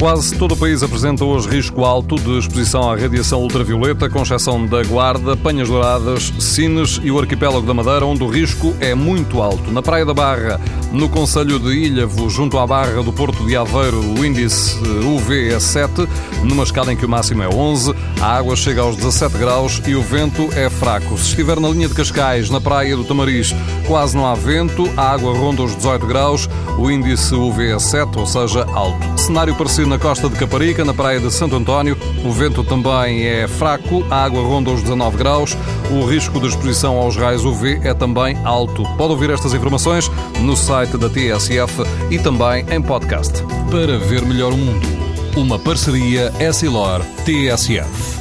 Quase todo o país apresenta hoje risco alto de exposição à radiação ultravioleta, com exceção da Guarda, Panhas Douradas, Sines e o arquipélago da Madeira, onde o risco é muito alto. Na Praia da Barra, no Conselho de Ilhavo, junto à Barra do Porto de Aveiro, o índice UV é 7, numa escala em que o máximo é 11, a água chega aos 17 graus e o vento é fraco. Se estiver na linha de Cascais, na Praia do Tamariz, quase não há vento, a água ronda os 18 graus, o índice UV é 7, ou seja, alto. Cenário parecido na costa de Caparica, na praia de Santo António. O vento também é fraco, a água ronda os 19 graus. O risco de exposição aos raios UV é também alto. Pode ouvir estas informações no site da TSF e também em podcast. Para ver melhor o mundo, uma parceria Essilor-TSF.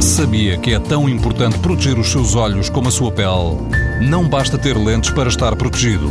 Sabia que é tão importante proteger os seus olhos como a sua pele? Não basta ter lentes para estar protegido.